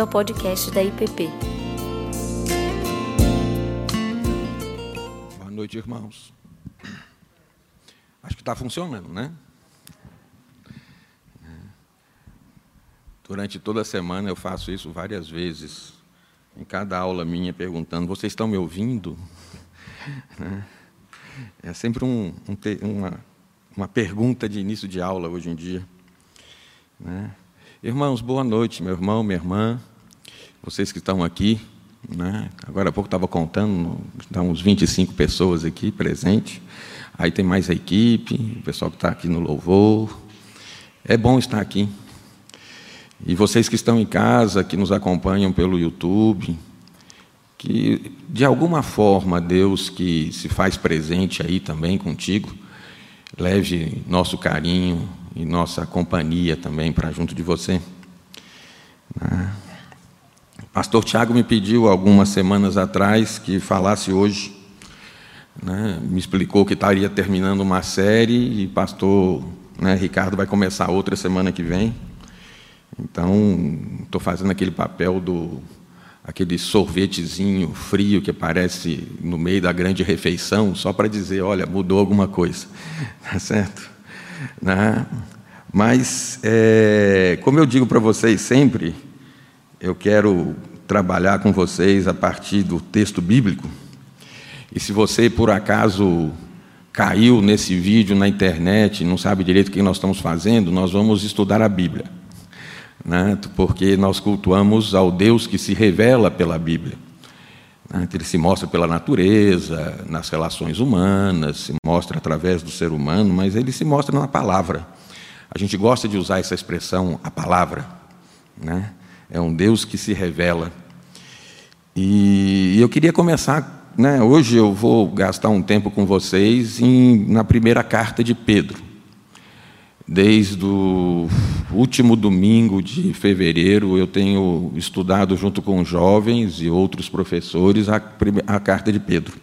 bem-vindo ao podcast da IPP. Boa noite, irmãos. Acho que está funcionando, né? Durante toda a semana eu faço isso várias vezes, em cada aula minha, perguntando: vocês estão me ouvindo? É sempre um, um, uma, uma pergunta de início de aula hoje em dia. Né? Irmãos, boa noite, meu irmão, minha irmã, vocês que estão aqui. Né? Agora há pouco estava contando, estão uns 25 pessoas aqui presentes. Aí tem mais a equipe, o pessoal que está aqui no louvor. É bom estar aqui. E vocês que estão em casa, que nos acompanham pelo YouTube, que de alguma forma Deus que se faz presente aí também contigo, leve nosso carinho, e nossa companhia também para junto de você. Pastor Tiago me pediu algumas semanas atrás que falasse hoje. Né? Me explicou que estaria terminando uma série e pastor né, Ricardo vai começar outra semana que vem. Então, estou fazendo aquele papel do aquele sorvetezinho frio que aparece no meio da grande refeição, só para dizer, olha, mudou alguma coisa, tá certo? Né? Mas, é, como eu digo para vocês sempre, eu quero trabalhar com vocês a partir do texto bíblico. E se você, por acaso, caiu nesse vídeo na internet, não sabe direito o que nós estamos fazendo, nós vamos estudar a Bíblia. Né? Porque nós cultuamos ao Deus que se revela pela Bíblia. Né? Ele se mostra pela natureza, nas relações humanas, se mostra através do ser humano, mas ele se mostra na palavra. A gente gosta de usar essa expressão, a palavra. Né? É um Deus que se revela. E eu queria começar, né, hoje eu vou gastar um tempo com vocês em, na primeira carta de Pedro. Desde o último domingo de fevereiro, eu tenho estudado junto com jovens e outros professores a, a carta de Pedro.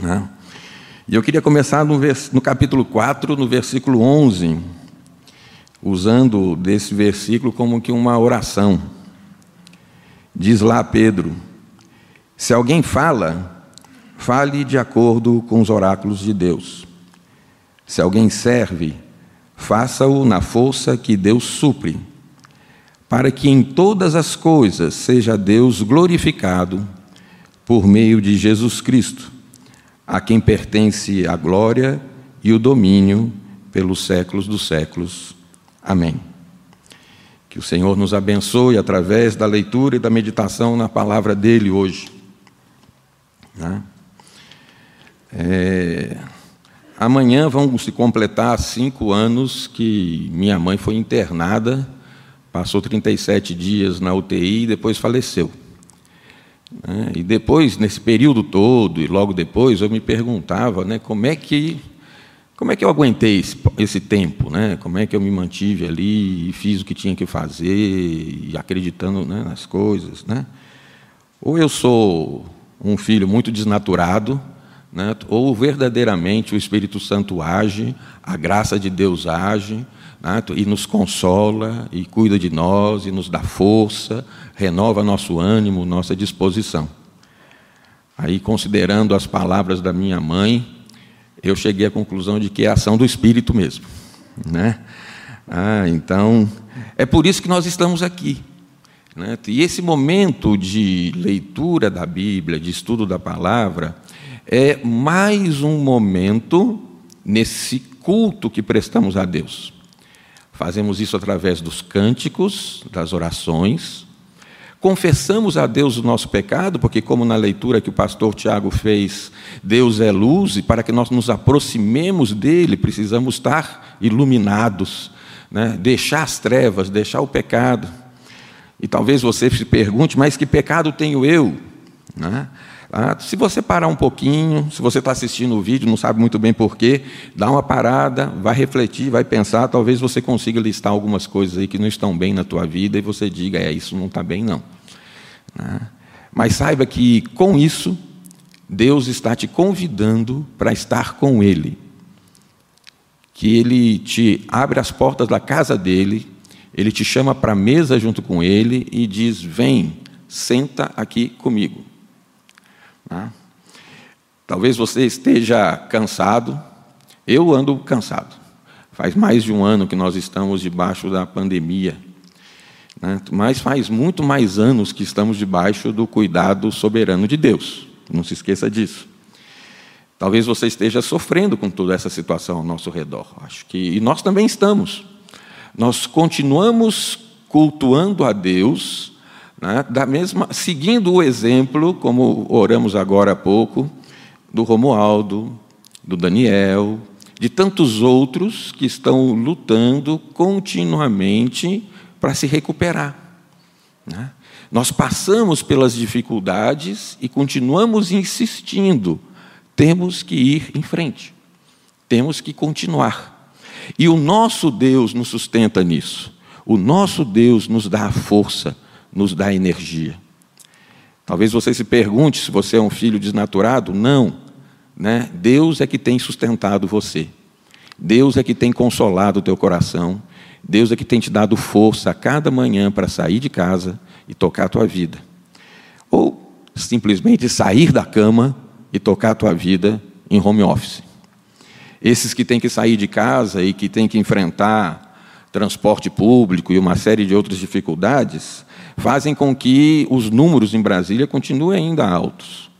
Né? E eu queria começar no, no capítulo 4, no versículo 11, usando desse versículo como que uma oração. Diz lá Pedro: Se alguém fala, fale de acordo com os oráculos de Deus. Se alguém serve, faça-o na força que Deus supre, para que em todas as coisas seja Deus glorificado por meio de Jesus Cristo, a quem pertence a glória e o domínio pelos séculos dos séculos. Amém. Que o Senhor nos abençoe através da leitura e da meditação na palavra dele hoje. Né? É... Amanhã vão se completar cinco anos que minha mãe foi internada, passou 37 dias na UTI e depois faleceu. Né? E depois, nesse período todo, e logo depois, eu me perguntava né, como é que como é que eu aguentei esse, esse, tempo, né? Como é que eu me mantive ali e fiz o que tinha que fazer e acreditando né, nas coisas, né? Ou eu sou um filho muito desnaturado, né? ou verdadeiramente o Espírito Santo age, a graça de Deus age, né? e nos consola, e cuida de nós, e nos dá força, renova nosso ânimo, nossa disposição. Aí, considerando as palavras da minha mãe, eu cheguei à conclusão de que é ação do Espírito mesmo. Né? Ah, então, é por isso que nós estamos aqui. Né? E esse momento de leitura da Bíblia, de estudo da palavra, é mais um momento nesse culto que prestamos a Deus. Fazemos isso através dos cânticos, das orações, confessamos a Deus o nosso pecado, porque, como na leitura que o pastor Tiago fez, Deus é luz, e para que nós nos aproximemos dele, precisamos estar iluminados, né? deixar as trevas, deixar o pecado. E talvez você se pergunte, mas que pecado tenho eu? Né? Ah, se você parar um pouquinho, se você está assistindo o vídeo, não sabe muito bem porquê, dá uma parada, vai refletir, vai pensar, talvez você consiga listar algumas coisas aí que não estão bem na tua vida e você diga, é, isso não está bem não. Ah, mas saiba que com isso, Deus está te convidando para estar com Ele. Que Ele te abre as portas da casa dele, ele te chama para a mesa junto com ele e diz: Vem, senta aqui comigo. Tá? Talvez você esteja cansado, eu ando cansado. Faz mais de um ano que nós estamos debaixo da pandemia. Né? Mas faz muito mais anos que estamos debaixo do cuidado soberano de Deus. Não se esqueça disso. Talvez você esteja sofrendo com toda essa situação ao nosso redor. Acho que e nós também estamos. Nós continuamos cultuando a Deus, né, da mesma, seguindo o exemplo, como oramos agora há pouco, do Romualdo, do Daniel, de tantos outros que estão lutando continuamente para se recuperar. Né? Nós passamos pelas dificuldades e continuamos insistindo. Temos que ir em frente, temos que continuar. E o nosso Deus nos sustenta nisso. O nosso Deus nos dá a força, nos dá energia. Talvez você se pergunte se você é um filho desnaturado. Não. Né? Deus é que tem sustentado você. Deus é que tem consolado o teu coração. Deus é que tem te dado força a cada manhã para sair de casa e tocar a tua vida. Ou simplesmente sair da cama e tocar a tua vida em home office. Esses que têm que sair de casa e que têm que enfrentar transporte público e uma série de outras dificuldades, fazem com que os números em Brasília continuem ainda altos.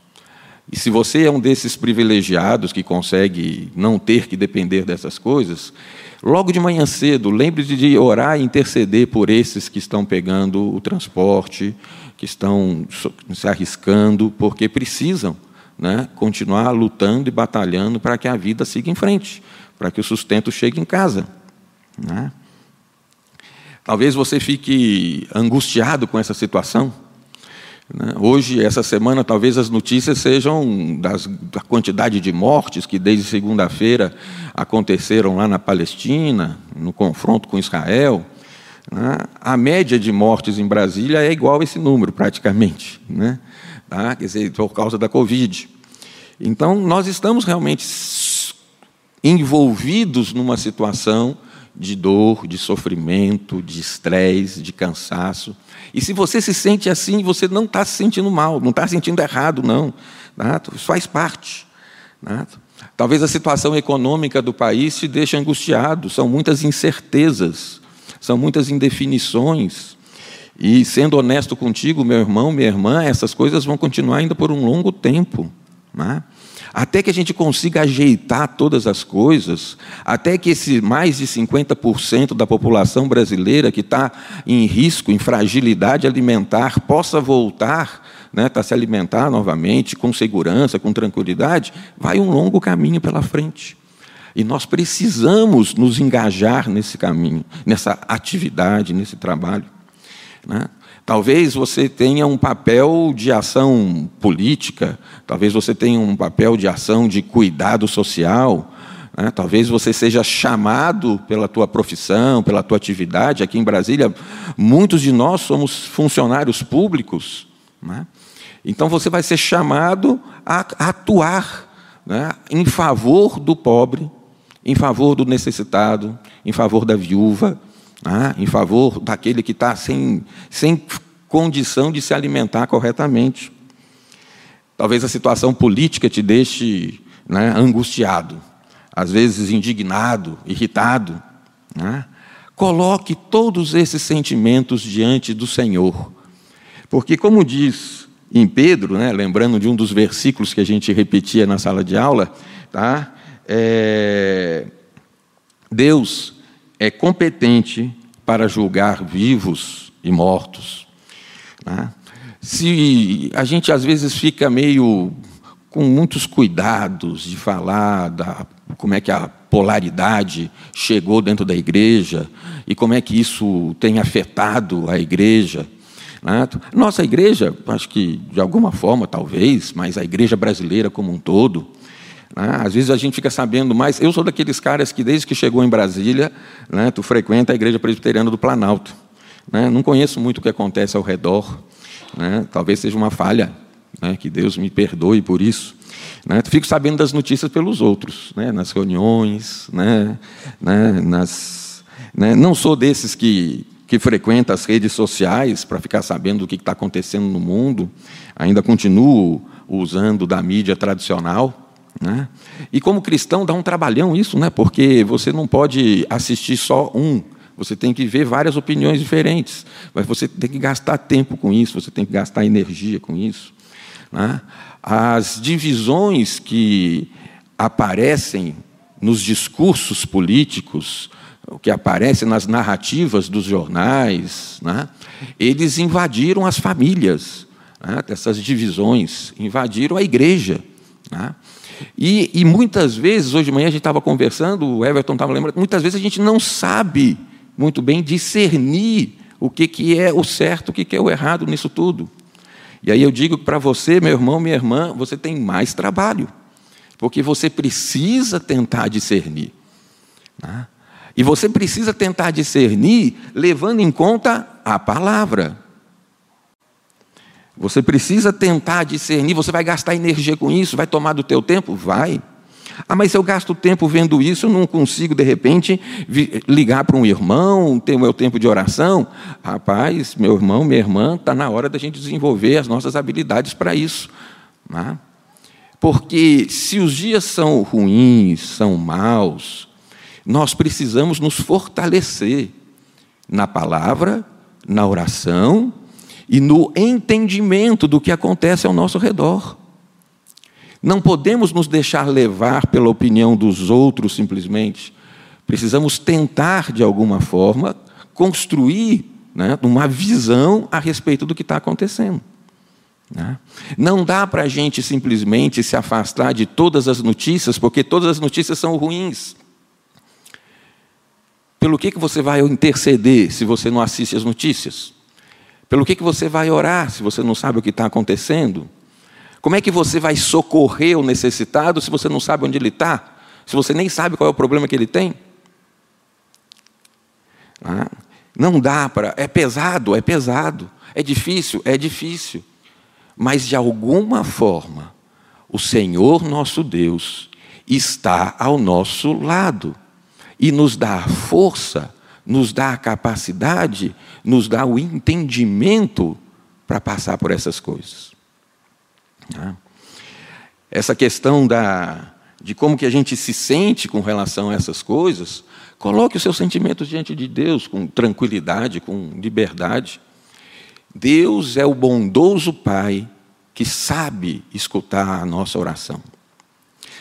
E se você é um desses privilegiados que consegue não ter que depender dessas coisas, logo de manhã cedo, lembre-se de orar e interceder por esses que estão pegando o transporte, que estão se arriscando, porque precisam né, continuar lutando e batalhando para que a vida siga em frente, para que o sustento chegue em casa. Né? Talvez você fique angustiado com essa situação. Né? Hoje, essa semana, talvez as notícias sejam das, da quantidade de mortes que desde segunda-feira aconteceram lá na Palestina, no confronto com Israel. Né? A média de mortes em Brasília é igual a esse número, praticamente. Né? tá? quer dizer, por causa da Covid. Então, nós estamos realmente envolvidos numa situação de dor, de sofrimento, de estresse, de cansaço. E se você se sente assim, você não está se sentindo mal, não está se sentindo errado, não. Isso faz parte. Talvez a situação econômica do país te deixe angustiado, são muitas incertezas, são muitas indefinições. E sendo honesto contigo, meu irmão, minha irmã, essas coisas vão continuar ainda por um longo tempo. Né? Até que a gente consiga ajeitar todas as coisas, até que esse mais de 50% da população brasileira que está em risco, em fragilidade alimentar, possa voltar né, a se alimentar novamente, com segurança, com tranquilidade, vai um longo caminho pela frente. E nós precisamos nos engajar nesse caminho, nessa atividade, nesse trabalho. Né? Talvez você tenha um papel de ação política, talvez você tenha um papel de ação de cuidado social, né? talvez você seja chamado pela tua profissão, pela tua atividade. Aqui em Brasília, muitos de nós somos funcionários públicos. Né? Então você vai ser chamado a atuar né? em favor do pobre, em favor do necessitado, em favor da viúva, ah, em favor daquele que está sem, sem condição de se alimentar corretamente. Talvez a situação política te deixe né, angustiado, às vezes indignado, irritado. Né? Coloque todos esses sentimentos diante do Senhor. Porque, como diz em Pedro, né, lembrando de um dos versículos que a gente repetia na sala de aula, tá? É, Deus é competente para julgar vivos e mortos. Né? Se a gente às vezes fica meio com muitos cuidados de falar da, como é que a polaridade chegou dentro da igreja e como é que isso tem afetado a igreja. Né? Nossa igreja, acho que de alguma forma, talvez, mas a igreja brasileira como um todo, né? Às vezes a gente fica sabendo mais. Eu sou daqueles caras que, desde que chegou em Brasília, né, tu frequenta a igreja presbiteriana do Planalto. Né? Não conheço muito o que acontece ao redor. Né? Talvez seja uma falha, né? que Deus me perdoe por isso. Né? Fico sabendo das notícias pelos outros, né? nas reuniões, né? Né? Nas, né? não sou desses que que frequenta as redes sociais para ficar sabendo do que está acontecendo no mundo, ainda continuo usando da mídia tradicional. Né? E como cristão dá um trabalhão isso, né? porque você não pode assistir só um, você tem que ver várias opiniões diferentes, mas você tem que gastar tempo com isso, você tem que gastar energia com isso. Né? As divisões que aparecem nos discursos políticos, o que aparece nas narrativas dos jornais, né? eles invadiram as famílias, né? essas divisões, invadiram a igreja. Né? E, e, muitas vezes, hoje de manhã a gente estava conversando, o Everton estava lembrando, muitas vezes a gente não sabe muito bem discernir o que, que é o certo, o que, que é o errado nisso tudo. E aí eu digo para você, meu irmão, minha irmã, você tem mais trabalho, porque você precisa tentar discernir. Né? E você precisa tentar discernir levando em conta a palavra. Você precisa tentar discernir, você vai gastar energia com isso, vai tomar do teu tempo? Vai. Ah, mas eu gasto tempo vendo isso, eu não consigo, de repente, ligar para um irmão, ter o meu tempo de oração. Rapaz, meu irmão, minha irmã, está na hora da gente desenvolver as nossas habilidades para isso. Né? Porque se os dias são ruins, são maus, nós precisamos nos fortalecer na palavra, na oração e no entendimento do que acontece ao nosso redor. Não podemos nos deixar levar pela opinião dos outros simplesmente. Precisamos tentar, de alguma forma, construir né, uma visão a respeito do que está acontecendo. Né? Não dá para a gente simplesmente se afastar de todas as notícias, porque todas as notícias são ruins. Pelo que, que você vai interceder se você não assiste as notícias? Pelo que, que você vai orar se você não sabe o que está acontecendo? Como é que você vai socorrer o necessitado se você não sabe onde ele está? Se você nem sabe qual é o problema que ele tem? Ah, não dá para. É pesado, é pesado. É difícil, é difícil. Mas de alguma forma, o Senhor nosso Deus está ao nosso lado e nos dá a força, nos dá a capacidade, nos dá o entendimento para passar por essas coisas. Né? Essa questão da, de como que a gente se sente com relação a essas coisas, coloque os seus sentimentos diante de Deus com tranquilidade, com liberdade. Deus é o bondoso Pai que sabe escutar a nossa oração.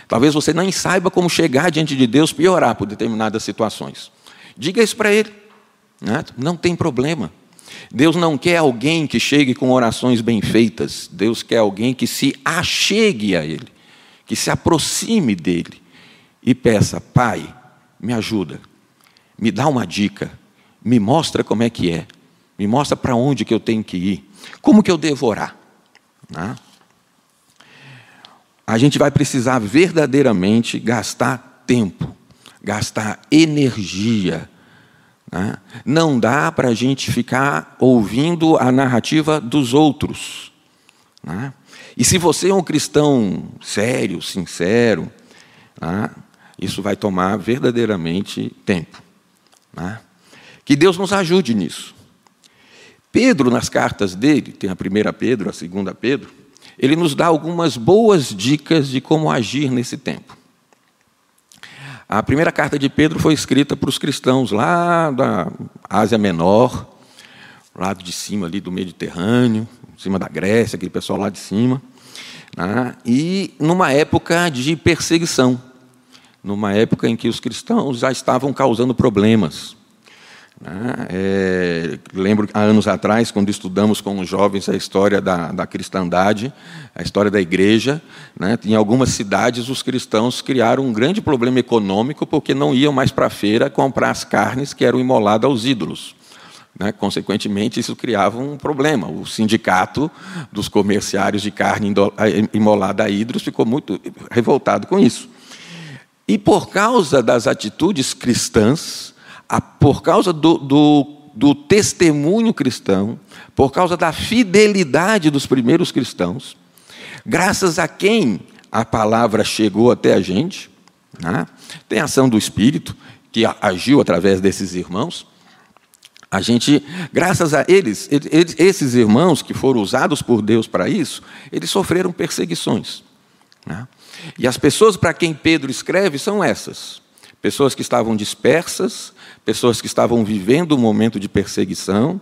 Talvez você nem saiba como chegar diante de Deus e orar por determinadas situações. Diga isso para Ele. Né? Não tem problema. Deus não quer alguém que chegue com orações bem feitas. Deus quer alguém que se achegue a Ele, que se aproxime dele e peça: Pai, me ajuda, me dá uma dica, me mostra como é que é, me mostra para onde que eu tenho que ir, como que eu devo orar. Né? a gente vai precisar verdadeiramente gastar tempo, gastar energia. Né? Não dá para a gente ficar ouvindo a narrativa dos outros. Né? E se você é um cristão sério, sincero, né? isso vai tomar verdadeiramente tempo. Que Deus nos ajude nisso. Pedro, nas cartas dele, tem a primeira Pedro, a segunda Pedro, ele nos dá algumas boas dicas de como agir nesse tempo. A primeira carta de Pedro foi escrita para os cristãos lá da Ásia Menor, lado de cima ali do Mediterrâneo, em cima da Grécia, aquele pessoal lá de cima, né? e numa época de perseguição, numa época em que os cristãos já estavam causando problemas. Né? É, lembro há anos atrás, quando estudamos com os jovens a história da, da cristandade, a história da igreja, né? em algumas cidades os cristãos criaram um grande problema econômico porque não iam mais para a feira comprar as carnes que eram imoladas aos ídolos. Né? Consequentemente, isso criava um problema. O sindicato dos comerciários de carne imolada a ídolos ficou muito revoltado com isso. E por causa das atitudes cristãs, a, por causa do, do, do testemunho cristão, por causa da fidelidade dos primeiros cristãos, graças a quem a palavra chegou até a gente, né? tem a ação do Espírito, que agiu através desses irmãos, A gente, graças a eles, eles, esses irmãos que foram usados por Deus para isso, eles sofreram perseguições. Né? E as pessoas para quem Pedro escreve são essas: pessoas que estavam dispersas, pessoas que estavam vivendo um momento de perseguição,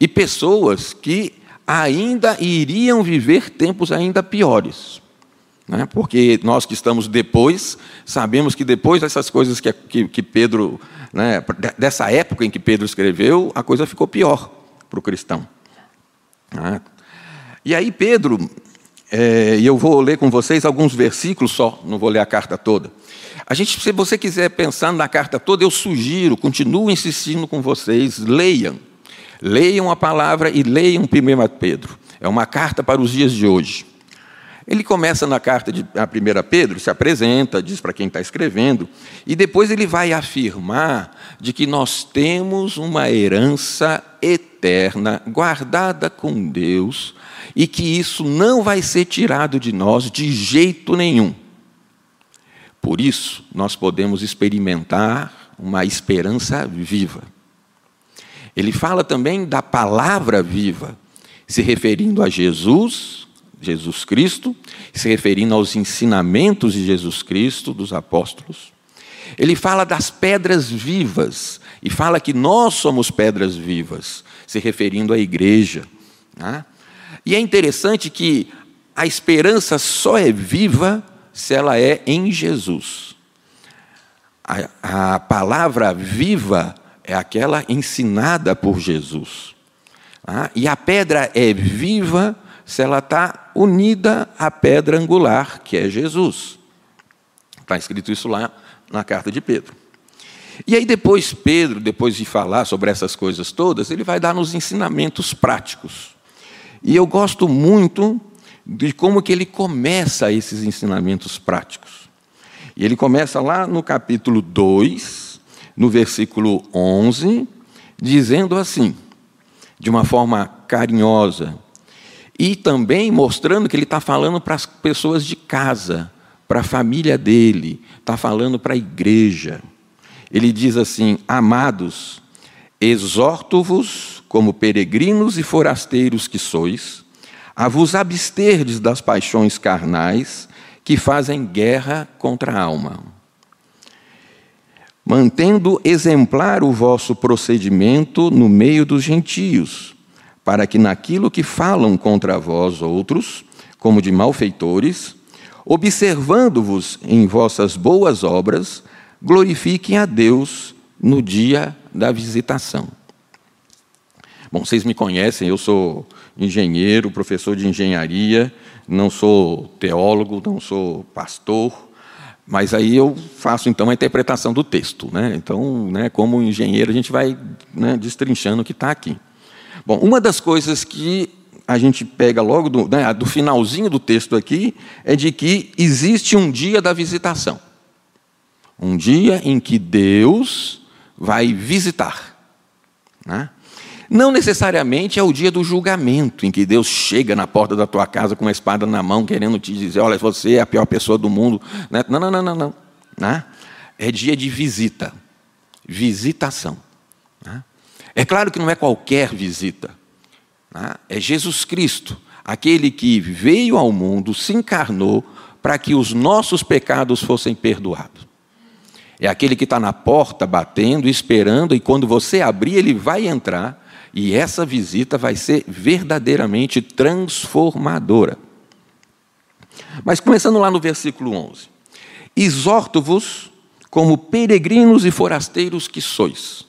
e pessoas que ainda iriam viver tempos ainda piores. Né? Porque nós que estamos depois, sabemos que depois dessas coisas que, que, que Pedro né, dessa época em que Pedro escreveu, a coisa ficou pior para o cristão. Né? E aí, Pedro, é, e eu vou ler com vocês alguns versículos só, não vou ler a carta toda. A gente, se você quiser pensar na carta toda, eu sugiro, continuo insistindo com vocês, leiam. Leiam a palavra e leiam 1 Pedro. É uma carta para os dias de hoje. Ele começa na carta de a 1 Pedro, se apresenta, diz para quem está escrevendo, e depois ele vai afirmar de que nós temos uma herança eterna guardada com Deus e que isso não vai ser tirado de nós de jeito nenhum. Por isso, nós podemos experimentar uma esperança viva. Ele fala também da palavra viva, se referindo a Jesus Jesus Cristo, se referindo aos ensinamentos de Jesus Cristo, dos apóstolos. Ele fala das pedras vivas, e fala que nós somos pedras vivas, se referindo à igreja. Né? E é interessante que a esperança só é viva se ela é em Jesus. A, a palavra viva é aquela ensinada por Jesus. Tá? E a pedra é viva se ela está unida à pedra angular, que é Jesus. Está escrito isso lá na carta de Pedro. E aí, depois, Pedro, depois de falar sobre essas coisas todas, ele vai dar nos ensinamentos práticos. E eu gosto muito de como que ele começa esses ensinamentos práticos. E ele começa lá no capítulo 2, no versículo 11, dizendo assim, de uma forma carinhosa: e também mostrando que ele está falando para as pessoas de casa, para a família dele, está falando para a igreja. Ele diz assim: Amados, exorto-vos, como peregrinos e forasteiros que sois, a vos absterdes das paixões carnais que fazem guerra contra a alma. Mantendo exemplar o vosso procedimento no meio dos gentios, para que naquilo que falam contra vós outros, como de malfeitores, observando-vos em vossas boas obras, glorifiquem a Deus no dia da visitação. Bom, vocês me conhecem, eu sou engenheiro, professor de engenharia, não sou teólogo, não sou pastor, mas aí eu faço então a interpretação do texto. Né? Então, né, como engenheiro, a gente vai né, destrinchando o que está aqui. Bom, uma das coisas que a gente pega logo do, né, do finalzinho do texto aqui é de que existe um dia da visitação. Um dia em que Deus vai visitar. Né? Não necessariamente é o dia do julgamento, em que Deus chega na porta da tua casa com uma espada na mão, querendo te dizer: olha, você é a pior pessoa do mundo. Né? Não, não, não, não. não. Né? É dia de visita, visitação. Né? É claro que não é qualquer visita. É Jesus Cristo, aquele que veio ao mundo, se encarnou para que os nossos pecados fossem perdoados. É aquele que está na porta batendo, esperando, e quando você abrir, ele vai entrar, e essa visita vai ser verdadeiramente transformadora. Mas começando lá no versículo 11: Exorto-vos como peregrinos e forasteiros que sois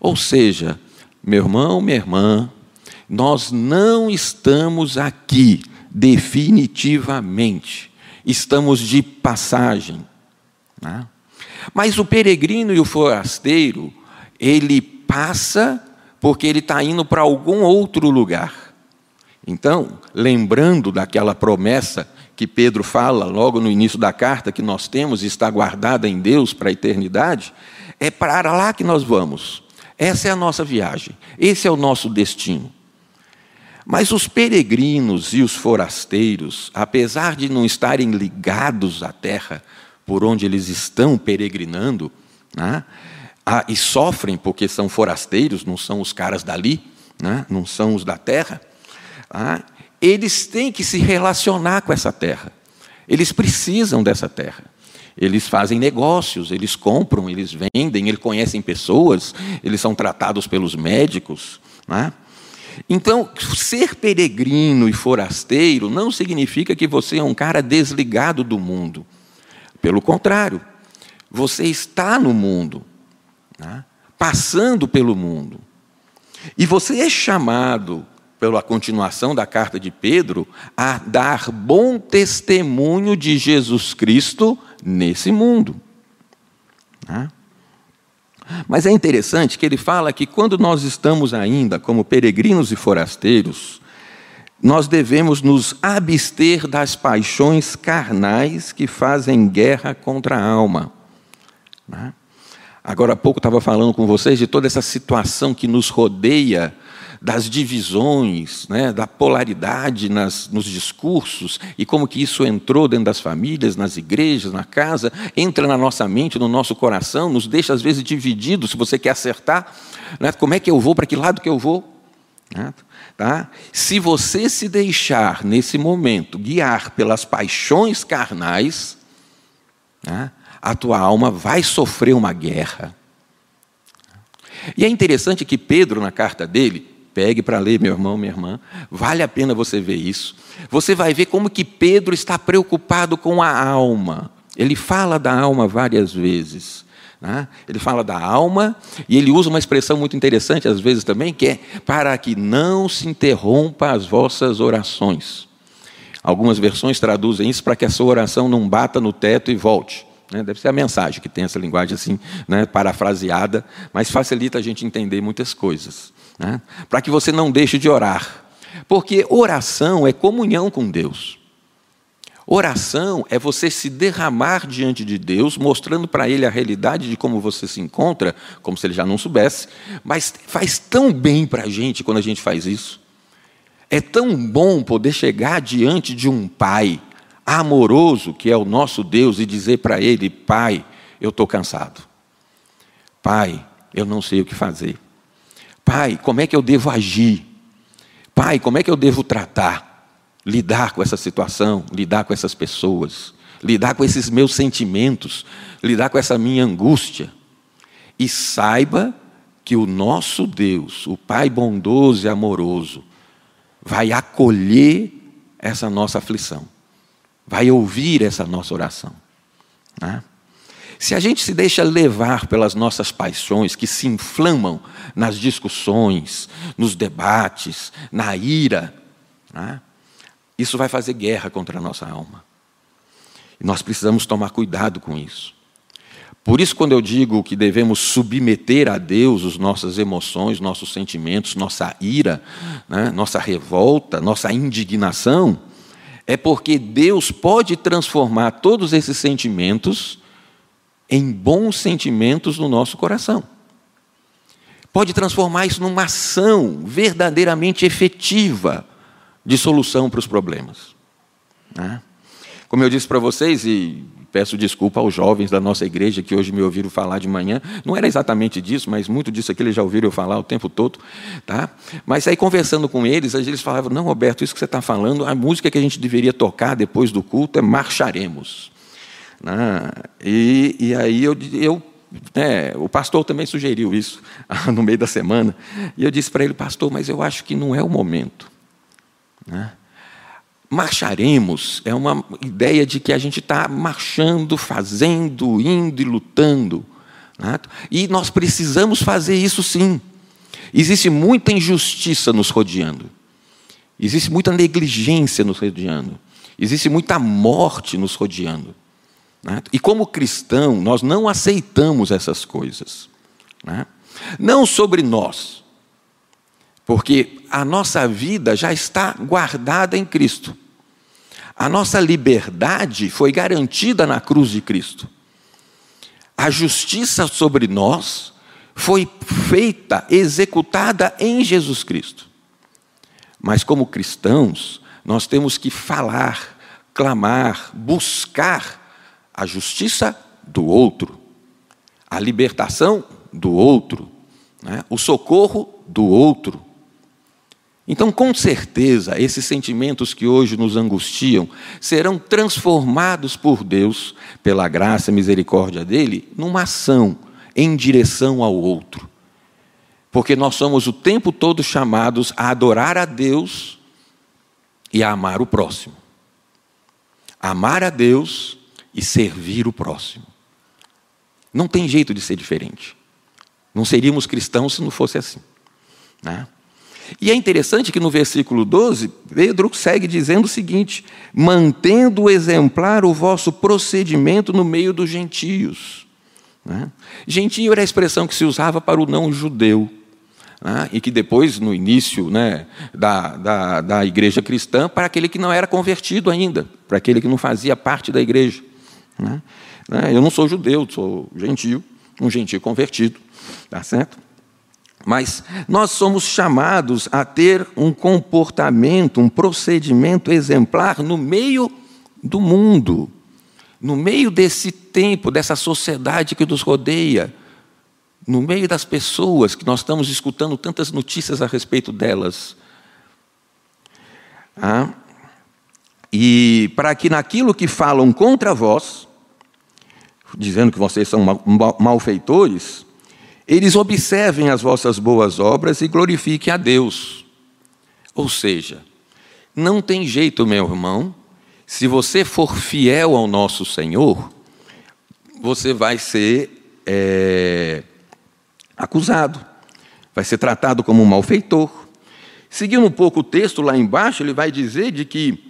ou seja, meu irmão, minha irmã, nós não estamos aqui definitivamente, estamos de passagem. Né? Mas o peregrino e o forasteiro, ele passa porque ele está indo para algum outro lugar. Então, lembrando daquela promessa que Pedro fala logo no início da carta, que nós temos e está guardada em Deus para a eternidade, é para lá que nós vamos. Essa é a nossa viagem, esse é o nosso destino. Mas os peregrinos e os forasteiros, apesar de não estarem ligados à terra por onde eles estão peregrinando, né? Ah, e sofrem porque são forasteiros, não são os caras dali, né? não são os da terra, ah, eles têm que se relacionar com essa terra. Eles precisam dessa terra. Eles fazem negócios, eles compram, eles vendem, eles conhecem pessoas, eles são tratados pelos médicos. Né? Então, ser peregrino e forasteiro não significa que você é um cara desligado do mundo. Pelo contrário, você está no mundo, né? passando pelo mundo. E você é chamado, pela continuação da carta de Pedro, a dar bom testemunho de Jesus Cristo nesse mundo. Né? Mas é interessante que ele fala que quando nós estamos ainda como peregrinos e forasteiros, nós devemos nos abster das paixões carnais que fazem guerra contra a alma. Né? Agora há pouco estava falando com vocês de toda essa situação que nos rodeia das divisões, né, da polaridade nas, nos discursos e como que isso entrou dentro das famílias, nas igrejas, na casa, entra na nossa mente, no nosso coração, nos deixa às vezes divididos. Se você quer acertar, né, como é que eu vou, para que lado que eu vou? Né, tá? Se você se deixar nesse momento guiar pelas paixões carnais, né, a tua alma vai sofrer uma guerra. E é interessante que Pedro, na carta dele, Pegue para ler, meu irmão, minha irmã. Vale a pena você ver isso. Você vai ver como que Pedro está preocupado com a alma. Ele fala da alma várias vezes. Né? Ele fala da alma e ele usa uma expressão muito interessante às vezes também, que é para que não se interrompa as vossas orações. Algumas versões traduzem isso para que a sua oração não bata no teto e volte. Né? Deve ser a mensagem que tem essa linguagem assim, né? parafraseada, mas facilita a gente entender muitas coisas né? para que você não deixe de orar. Porque oração é comunhão com Deus. Oração é você se derramar diante de Deus, mostrando para Ele a realidade de como você se encontra, como se Ele já não soubesse, mas faz tão bem para a gente quando a gente faz isso. É tão bom poder chegar diante de um Pai amoroso, que é o nosso Deus, e dizer para Ele: Pai, eu estou cansado. Pai, eu não sei o que fazer. Pai, como é que eu devo agir? Pai, como é que eu devo tratar? Lidar com essa situação, lidar com essas pessoas, lidar com esses meus sentimentos, lidar com essa minha angústia. E saiba que o nosso Deus, o Pai bondoso e amoroso, vai acolher essa nossa aflição, vai ouvir essa nossa oração. Né? Se a gente se deixa levar pelas nossas paixões que se inflamam nas discussões, nos debates, na ira, né? isso vai fazer guerra contra a nossa alma. E nós precisamos tomar cuidado com isso. Por isso, quando eu digo que devemos submeter a Deus as nossas emoções, nossos sentimentos, nossa ira, né? nossa revolta, nossa indignação, é porque Deus pode transformar todos esses sentimentos em bons sentimentos no nosso coração. Pode transformar isso numa ação verdadeiramente efetiva de solução para os problemas. Né? Como eu disse para vocês, e peço desculpa aos jovens da nossa igreja que hoje me ouviram falar de manhã, não era exatamente disso, mas muito disso aqui eles já ouviram eu falar o tempo todo. Tá? Mas aí, conversando com eles, eles falavam: Não, Roberto, isso que você está falando, a música que a gente deveria tocar depois do culto é Marcharemos. Né? E, e aí eu, eu né, o pastor também sugeriu isso no meio da semana. E eu disse para ele, pastor, mas eu acho que não é o momento. Né? Marcharemos é uma ideia de que a gente está marchando, fazendo, indo e lutando. Né? E nós precisamos fazer isso sim. Existe muita injustiça nos rodeando. Existe muita negligência nos rodeando. Existe muita morte nos rodeando. Né? E como cristão, nós não aceitamos essas coisas. Né? Não sobre nós, porque a nossa vida já está guardada em Cristo. A nossa liberdade foi garantida na cruz de Cristo. A justiça sobre nós foi feita, executada em Jesus Cristo. Mas como cristãos, nós temos que falar, clamar, buscar a justiça do outro, a libertação do outro, né? o socorro do outro. Então, com certeza, esses sentimentos que hoje nos angustiam serão transformados por Deus, pela graça e misericórdia dele, numa ação em direção ao outro. Porque nós somos o tempo todo chamados a adorar a Deus e a amar o próximo. Amar a Deus e servir o próximo. Não tem jeito de ser diferente. Não seríamos cristãos se não fosse assim. Né? E é interessante que no versículo 12, Pedro segue dizendo o seguinte: mantendo exemplar o vosso procedimento no meio dos gentios. Né? Gentio era a expressão que se usava para o não-judeu. Né? E que depois, no início né, da, da, da igreja cristã, para aquele que não era convertido ainda, para aquele que não fazia parte da igreja. Né? né? Eu não sou judeu, sou gentio, um gentio convertido, tá certo? Mas nós somos chamados a ter um comportamento, um procedimento exemplar no meio do mundo, no meio desse tempo, dessa sociedade que nos rodeia, no meio das pessoas que nós estamos escutando tantas notícias a respeito delas. Ah, e para que naquilo que falam contra vós, dizendo que vocês são malfeitores, eles observem as vossas boas obras e glorifiquem a Deus. Ou seja, não tem jeito, meu irmão, se você for fiel ao nosso Senhor, você vai ser é, acusado, vai ser tratado como um malfeitor. Seguindo um pouco o texto lá embaixo, ele vai dizer de que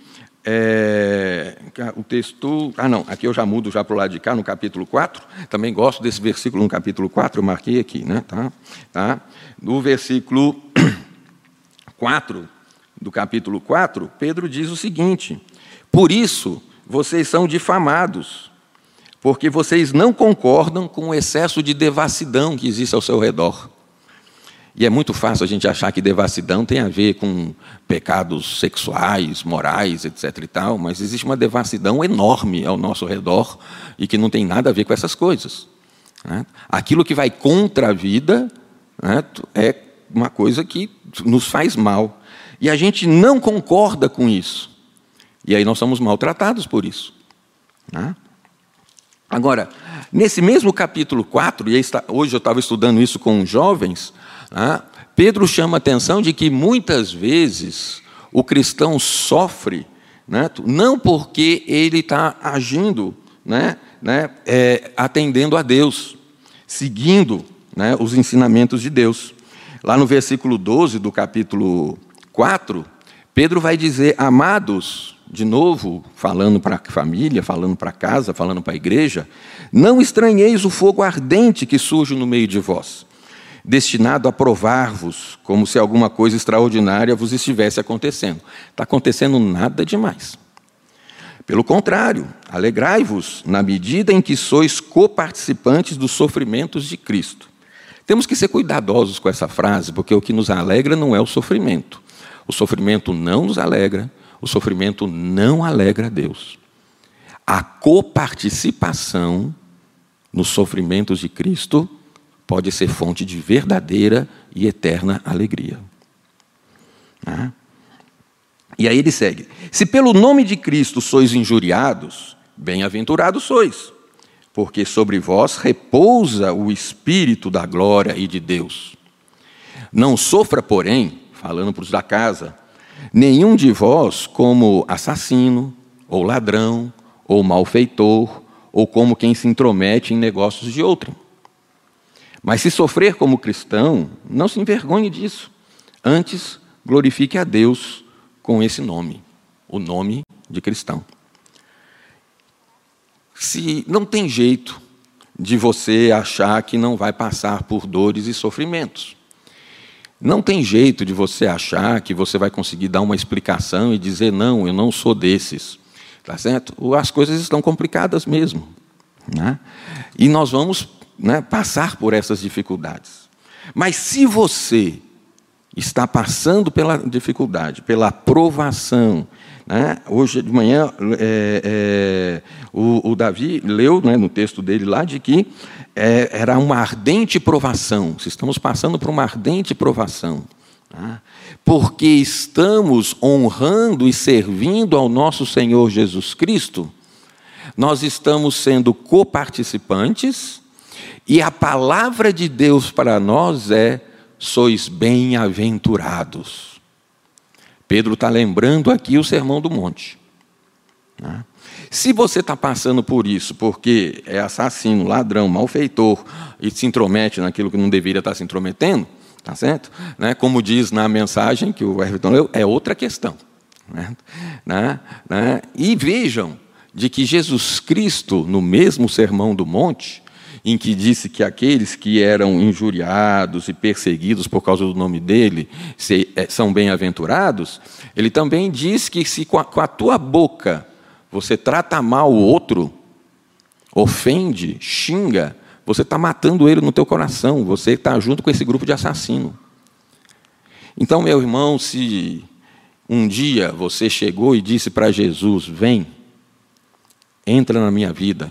é, o texto. Ah, não, aqui eu já mudo já para o lado de cá, no capítulo 4. Também gosto desse versículo no capítulo 4, eu marquei aqui, né? Tá? Tá? No versículo 4 do capítulo 4, Pedro diz o seguinte: Por isso vocês são difamados, porque vocês não concordam com o excesso de devassidão que existe ao seu redor. E é muito fácil a gente achar que devassidão tem a ver com pecados sexuais, morais, etc. e tal, mas existe uma devassidão enorme ao nosso redor e que não tem nada a ver com essas coisas. Né? Aquilo que vai contra a vida né, é uma coisa que nos faz mal. E a gente não concorda com isso. E aí nós somos maltratados por isso. Né? Agora, nesse mesmo capítulo 4, e hoje eu estava estudando isso com jovens, Pedro chama a atenção de que muitas vezes o cristão sofre, né? não porque ele está agindo, né? né? É, atendendo a Deus, seguindo né? os ensinamentos de Deus. Lá no versículo 12 do capítulo 4, Pedro vai dizer: Amados, de novo, falando para a família, falando para casa, falando para a igreja, não estranheis o fogo ardente que surge no meio de vós destinado a provar-vos, como se alguma coisa extraordinária vos estivesse acontecendo. Está acontecendo nada demais. Pelo contrário, alegrai-vos na medida em que sois coparticipantes dos sofrimentos de Cristo. Temos que ser cuidadosos com essa frase, porque o que nos alegra não é o sofrimento. O sofrimento não nos alegra, o sofrimento não alegra a Deus. A coparticipação nos sofrimentos de Cristo pode ser fonte de verdadeira e eterna alegria. Ah. E aí ele segue: Se pelo nome de Cristo sois injuriados, bem-aventurados sois, porque sobre vós repousa o Espírito da glória e de Deus. Não sofra, porém, falando para os da casa, nenhum de vós como assassino, ou ladrão, ou malfeitor, ou como quem se intromete em negócios de outrem mas se sofrer como cristão, não se envergonhe disso. Antes, glorifique a Deus com esse nome, o nome de cristão. Se não tem jeito de você achar que não vai passar por dores e sofrimentos. Não tem jeito de você achar que você vai conseguir dar uma explicação e dizer não, eu não sou desses. Tá certo? As coisas estão complicadas mesmo. Né? E nós vamos né, passar por essas dificuldades. Mas se você está passando pela dificuldade, pela provação. Né? Hoje de manhã, é, é, o, o, Davi leu né, no texto dele lá de que é, era uma ardente provação. Estamos passando por uma ardente provação. Né? Porque estamos honrando e servindo ao nosso Senhor Jesus Cristo, nós estamos sendo coparticipantes, e a palavra de Deus para nós é sois bem-aventurados. Pedro está lembrando aqui o Sermão do Monte. Né? Se você está passando por isso, porque é assassino, ladrão, malfeitor, e se intromete naquilo que não deveria estar tá se intrometendo, tá certo? Né? Como diz na mensagem que o Everton leu, é outra questão. Né? E vejam de que Jesus Cristo, no mesmo Sermão do Monte, em que disse que aqueles que eram injuriados e perseguidos por causa do nome dele eh, são bem-aventurados, ele também diz que se com a, tua boca você trata mal o outro, ofende, xinga, você está matando ele no teu coração, você está junto com esse grupo de assassino. Então, meu irmão, se um dia você chegou e disse para Jesus: Vem, entra na minha vida,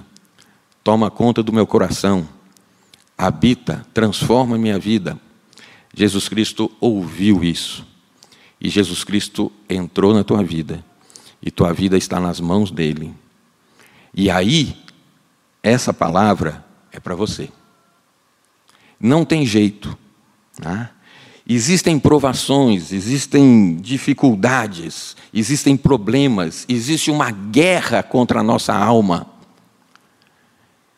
toma conta do meu coração, habita, transforma minha vida. Jesus Cristo ouviu isso. E Jesus Cristo entrou na tua vida. E tua vida está nas mãos dele. E aí, essa palavra é para você. Não tem jeito. Né? Existem provações, existem dificuldades, existem problemas, existe uma guerra contra a nossa alma.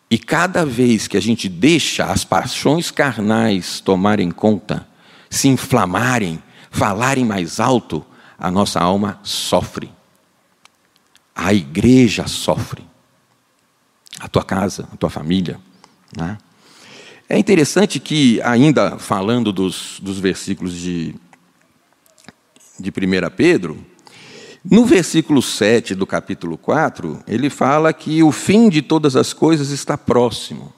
E cada vez que a gente deixa as paixões carnais tomarem conta, se inflamarem, falarem mais alto, a nossa alma sofre. A igreja sofre. A tua casa, a tua família. Né? É interessante que, ainda falando dos, dos versículos de, de 1 Pedro, no versículo 7 do capítulo 4, ele fala que o fim de todas as coisas está próximo.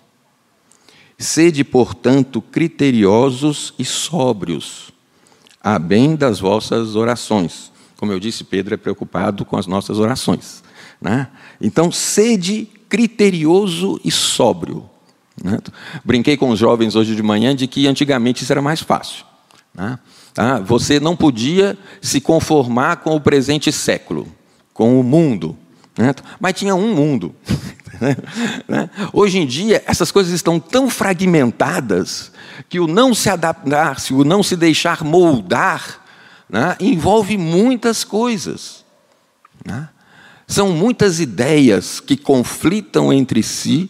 Sede, portanto, criteriosos e sóbrios, a bem das vossas orações. Como eu disse, Pedro é preocupado com as nossas orações. Né? Então, sede criterioso e sóbrio. Né? Brinquei com os jovens hoje de manhã de que antigamente isso era mais fácil. Né? Tá? Você não podia se conformar com o presente século, com o mundo. Né? Mas tinha um mundo. Né? Hoje em dia, essas coisas estão tão fragmentadas que o não se adaptar, se o não se deixar moldar, né? envolve muitas coisas. Né? São muitas ideias que conflitam entre si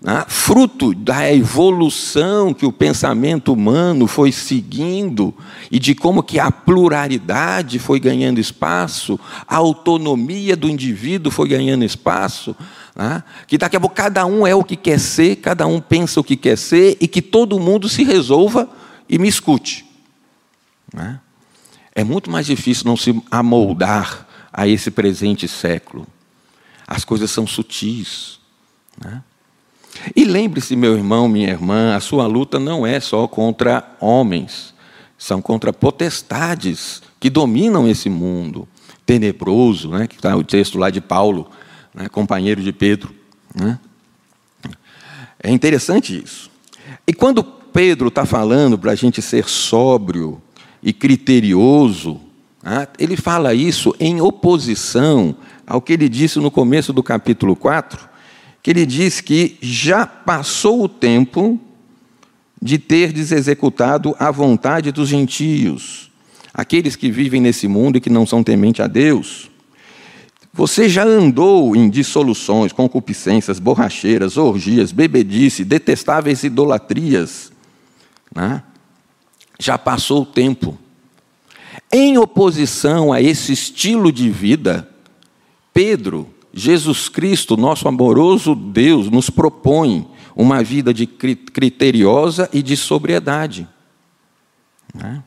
né, fruto da evolução que o pensamento humano foi seguindo e de como que a pluralidade foi ganhando espaço, a autonomia do indivíduo foi ganhando espaço, né, que daqui a pouco cada um é o que quer ser, cada um pensa o que quer ser e que todo mundo se resolva e me escute. Né. É muito mais difícil não se amoldar a esse presente século. As coisas são sutis. Né? E lembre-se, meu irmão, minha irmã, a sua luta não é só contra homens, são contra potestades que dominam esse mundo tenebroso, né, que está o texto lá de Paulo, né, companheiro de Pedro. Né? É interessante isso. E quando Pedro está falando para a gente ser sóbrio e criterioso, né, ele fala isso em oposição ao que ele disse no começo do capítulo 4, que ele diz que já passou o tempo de ter desexecutado a vontade dos gentios, aqueles que vivem nesse mundo e que não são temente a Deus. Você já andou em dissoluções, concupiscências, borracheiras, orgias, bebedice, detestáveis idolatrias. Né? Já passou o tempo. Em oposição a esse estilo de vida, Pedro Jesus Cristo, nosso amoroso Deus, nos propõe uma vida de criteriosa e de sobriedade. Né?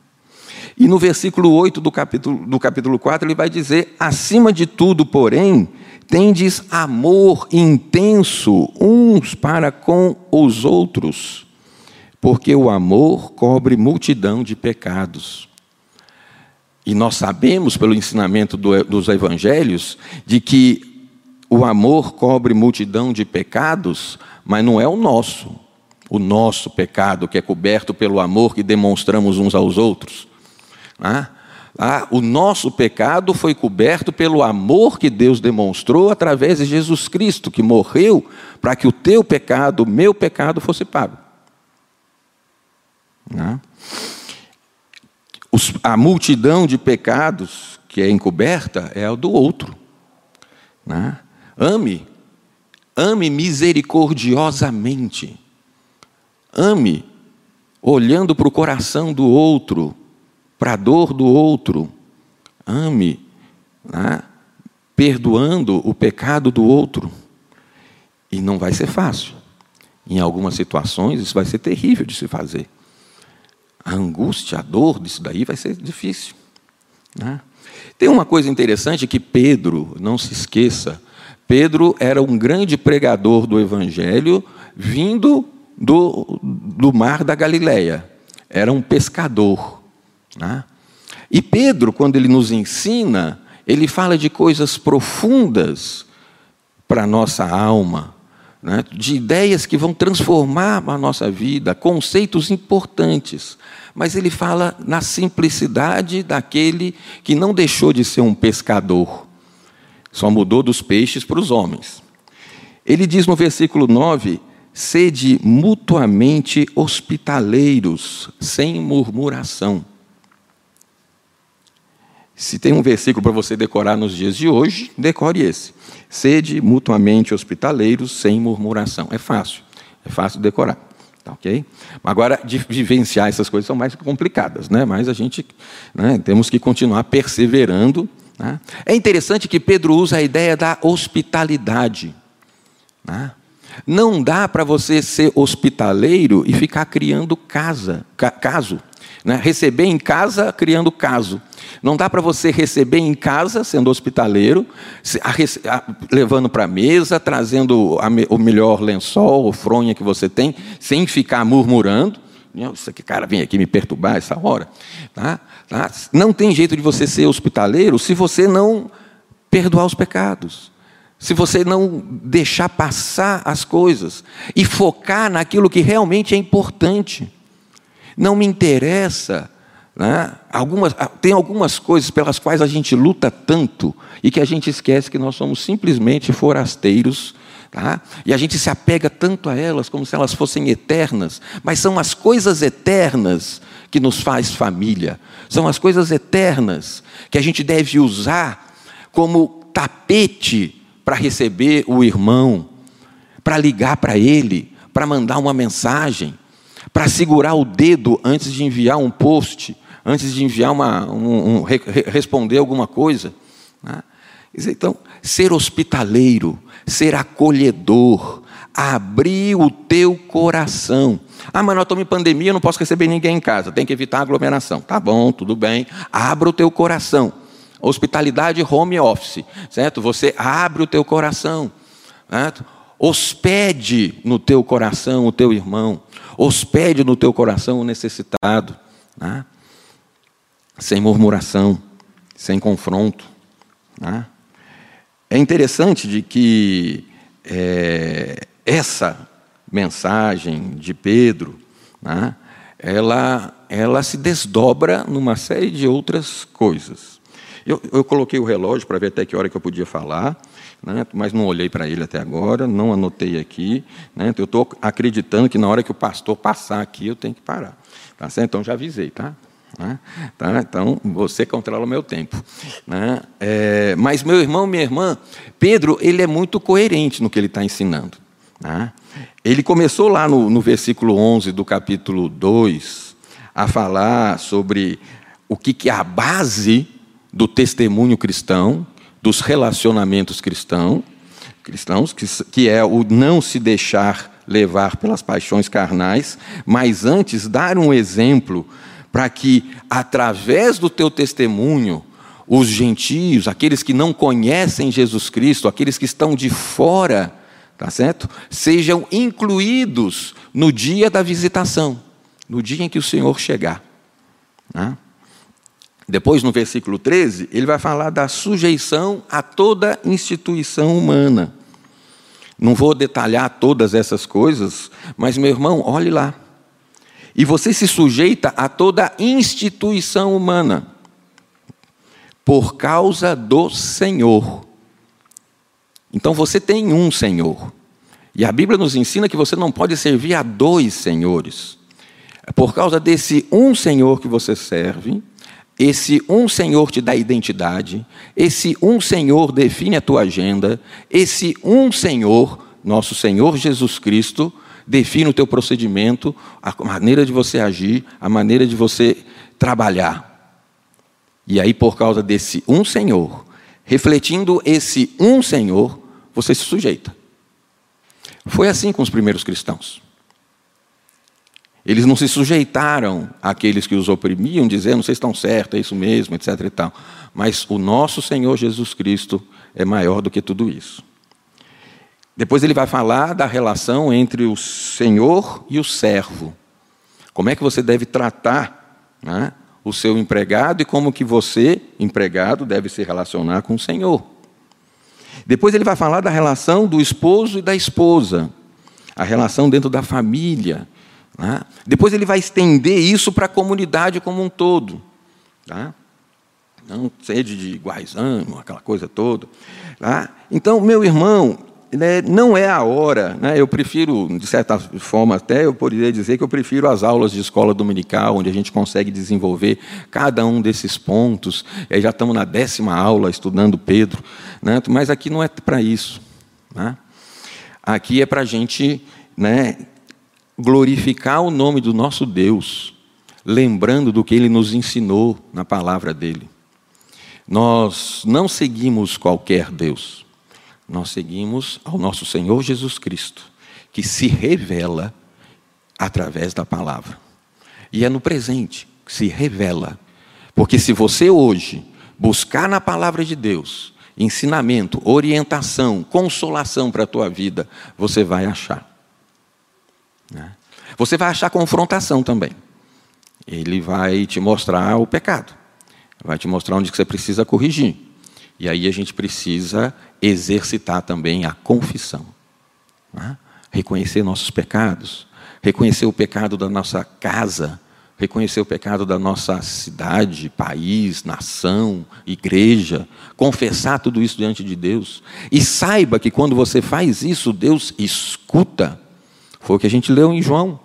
E no versículo 8 do capítulo, do capítulo 4, ele vai dizer: acima de tudo, porém, tendes amor intenso uns para com os outros, porque o amor cobre multidão de pecados. E nós sabemos, pelo ensinamento do, dos evangelhos, de que o amor cobre multidão de pecados, mas não é o nosso, o nosso pecado que é coberto pelo amor que demonstramos uns aos outros. Ah, ah, o nosso pecado foi coberto pelo amor que Deus demonstrou através de Jesus Cristo, que morreu para que o teu pecado, o meu pecado, fosse pago. Ah a multidão de pecados que é encoberta é a do outro. Né? Ame, ame misericordiosamente. Ame olhando para o coração do outro, para a dor do outro. Ame, né? perdoando o pecado do outro. E não vai ser fácil. Em algumas situações, isso vai ser terrível de se fazer a angústia, a dor disso daí vai ser difícil. Né? Tem uma coisa interessante que Pedro, não se esqueça, Pedro era um grande pregador do Evangelho vindo do, do mar da Galileia. Era um pescador. Né? E Pedro, quando ele nos ensina, ele fala de coisas profundas para a nossa alma, né? de ideias que vão transformar a nossa vida, conceitos importantes. Mas ele fala na simplicidade daquele que não deixou de ser um pescador, só mudou dos peixes para os homens. Ele diz no versículo 9: sede mutuamente hospitaleiros, sem murmuração. Se tem um versículo para você decorar nos dias de hoje, decore esse. Sede mutuamente hospitaleiros sem murmuração. É fácil, é fácil decorar. Tá ok? Agora, de vivenciar essas coisas são mais complicadas, né? mas a gente né, temos que continuar perseverando. Né? É interessante que Pedro usa a ideia da hospitalidade. Né? Não dá para você ser hospitaleiro e ficar criando casa, caso. Né? Receber em casa, criando caso. Não dá para você receber em casa, sendo hospitaleiro, levando para a mesa, trazendo o melhor lençol ou fronha que você tem, sem ficar murmurando. Isso aqui, cara, vem aqui me perturbar essa hora. Tá? Tá? Não tem jeito de você ser hospitaleiro se você não perdoar os pecados. Se você não deixar passar as coisas e focar naquilo que realmente é importante. Não me interessa. Né? Algumas, ah, tem algumas coisas pelas quais a gente luta tanto e que a gente esquece que nós somos simplesmente forasteiros. Tá? E a gente se apega tanto a elas como se elas fossem eternas, mas são as coisas eternas que nos faz família, são as coisas eternas que a gente deve usar como tapete para receber o irmão, para ligar para ele, para mandar uma mensagem, para segurar o dedo antes de enviar um post, antes de enviar uma, um, um responder alguma coisa. Né? Então, ser hospitaleiro, ser acolhedor, abrir o teu coração. Ah, mas nós estamos em pandemia, não posso receber ninguém em casa, tem que evitar aglomeração. Tá bom, tudo bem. Abra o teu coração. Hospitalidade home office, certo? Você abre o teu coração. Certo? Hospede no teu coração o teu irmão. Hospede no teu coração o necessitado. Né? Sem murmuração, sem confronto. Né? É interessante de que é, essa mensagem de Pedro, né, ela, ela se desdobra numa série de outras coisas. Eu, eu coloquei o relógio para ver até que hora que eu podia falar né? mas não olhei para ele até agora, não anotei aqui. Né? Eu estou acreditando que na hora que o pastor passar aqui, eu tenho que parar. Tá certo? Então já avisei, tá? Né? tá? Então você controla o meu tempo. Né? É, mas meu irmão, minha irmã, Pedro, ele é muito coerente no que ele está ensinando. Né? Ele começou lá no, no versículo 11 do capítulo 2 a falar sobre o que, que é a base do testemunho cristão, dos relacionamentos cristão, cristãos, que, que é o não se deixar levar pelas paixões carnais, mas antes dar um exemplo para que, através do teu testemunho, os gentios, aqueles que não conhecem Jesus Cristo, aqueles que estão de fora, tá certo? Sejam incluídos no dia da visitação, no dia em que o Senhor chegar. Né? Depois, no versículo 13, ele vai falar da sujeição a toda instituição humana. Não vou detalhar todas essas coisas, mas, meu irmão, olhe lá. E você se sujeita a toda instituição humana, por causa do Senhor. Então você tem um Senhor. E a Bíblia nos ensina que você não pode servir a dois senhores. É por causa desse um Senhor que você serve, esse um Senhor te dá identidade, esse um Senhor define a tua agenda, esse um Senhor, nosso Senhor Jesus Cristo, define o teu procedimento, a maneira de você agir, a maneira de você trabalhar. E aí, por causa desse um Senhor, refletindo esse um Senhor, você se sujeita. Foi assim com os primeiros cristãos. Eles não se sujeitaram àqueles que os oprimiam, dizendo, vocês estão certos, é isso mesmo, etc. E tal. Mas o nosso Senhor Jesus Cristo é maior do que tudo isso. Depois ele vai falar da relação entre o Senhor e o servo. Como é que você deve tratar né, o seu empregado e como que você, empregado, deve se relacionar com o Senhor. Depois ele vai falar da relação do esposo e da esposa, a relação dentro da família, Né? Depois ele vai estender isso para a comunidade como um todo. Tá? Não sede de guaizano, aquela coisa toda. Tá? Então, meu irmão, né, não é a hora, né, eu prefiro, de certa forma até, eu poderia dizer que eu prefiro as aulas de escola dominical, onde a gente consegue desenvolver cada um desses pontos, aí já estamos na décima aula estudando Pedro, né, mas aqui não é para isso. Né? Aqui é para a gente né, glorificar o nome do nosso Deus, lembrando do que ele nos ensinou na palavra dele. Nós não seguimos qualquer Deus, nós seguimos ao nosso Senhor Jesus Cristo, que se revela através da palavra. E é no presente que se revela. Porque se você hoje buscar na palavra de Deus ensinamento, orientação, consolação para a tua vida, você vai achar. Né? Você vai achar confrontação também. Ele vai te mostrar o pecado, vai te mostrar onde você precisa corrigir. E aí a gente precisa exercitar também a confissão. Né? Reconhecer nossos pecados, reconhecer o pecado da nossa casa, reconhecer o pecado da nossa cidade, país, nação, igreja, confessar tudo isso diante de Deus. E saiba que quando você faz isso, Deus escuta. Foi o que a gente leu em João.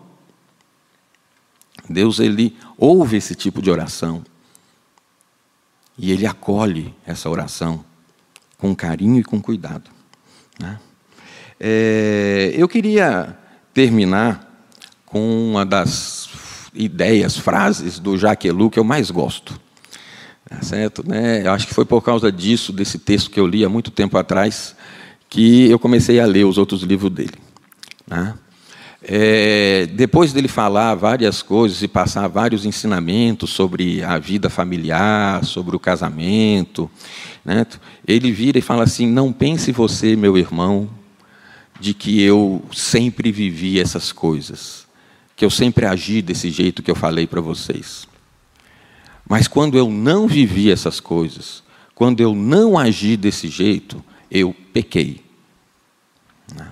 Deus ele ouve esse tipo de oração. E ele acolhe essa oração com carinho e com cuidado. Né? É, eu queria terminar com uma das ideias, frases do Jacques Ellul que eu mais gosto. Tá certo? Né? Eu acho que foi por causa disso, desse texto que eu li há muito tempo atrás, que eu comecei a ler os outros livros dele. Né? É, depois dele falar várias coisas e passar vários ensinamentos sobre a vida familiar, sobre o casamento, né, ele vira e fala assim: Não pense você, meu irmão, de que eu sempre vivi essas coisas, que eu sempre agi desse jeito que eu falei para vocês. Mas quando eu não vivi essas coisas, quando eu não agi desse jeito, eu pequei. Né?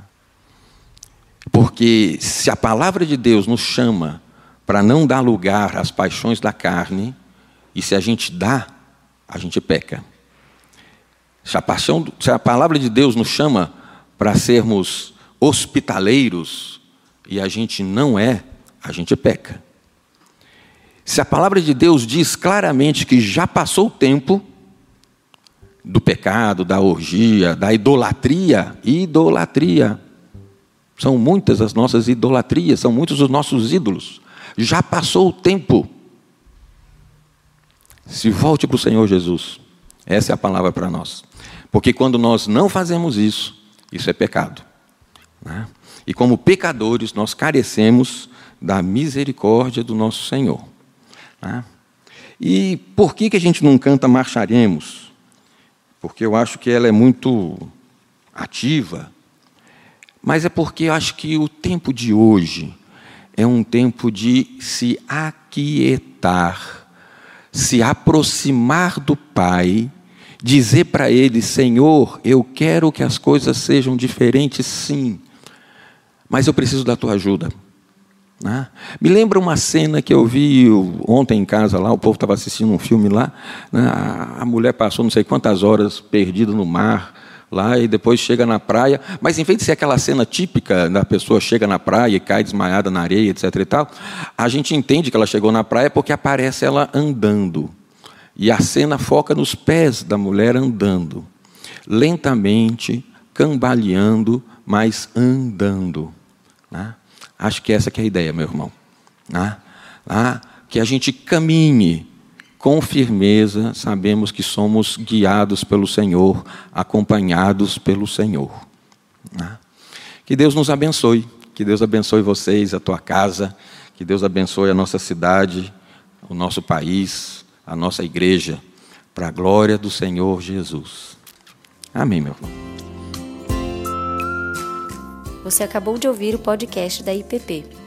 Porque se a palavra de Deus nos chama para não dar lugar às paixões da carne, e se a gente dá, a gente peca. Se a, paixão, se a palavra de Deus nos chama para sermos hospitaleiros e a gente não é, a gente peca. Se a palavra de Deus diz claramente que já passou o tempo do pecado, da orgia, da idolatria, idolatria, são muitas as nossas idolatrias, são muitos os nossos ídolos. Já passou o tempo. Se volte para o Senhor Jesus. Essa é a palavra para nós. Porque quando nós não fazemos isso, isso é pecado. Né? E como pecadores, nós carecemos da misericórdia do nosso Senhor. Né? E por que, que a gente não canta Marcharemos? Porque eu acho que ela é muito ativa, mas é porque eu acho que o tempo de hoje é um tempo de se aquietar, se aproximar do Pai, dizer para Ele: Senhor, eu quero que as coisas sejam diferentes, sim, mas eu preciso da tua ajuda. Né? Me lembra uma cena que eu vi ontem em casa lá, o povo estava assistindo um filme lá, né? a mulher passou não sei quantas horas perdida no mar, lá e depois chega na praia, mas em vez de ser aquela cena típica da pessoa chega na praia e cai desmaiada na areia, etc e tal, a gente entende que ela chegou na praia porque aparece ela andando. E a cena foca nos pés da mulher andando, lentamente, cambaleando, mas andando. Né? Acho que essa que é a ideia, meu irmão. Né? Ah, que a gente caminhe com firmeza, sabemos que somos guiados pelo Senhor, acompanhados pelo Senhor. Né? Que Deus nos abençoe, que Deus abençoe vocês, a tua casa, que Deus abençoe a nossa cidade, o nosso país, a nossa igreja, para a glória do Senhor Jesus. Amém, meu irmão. Você acabou de ouvir o podcast da IPP.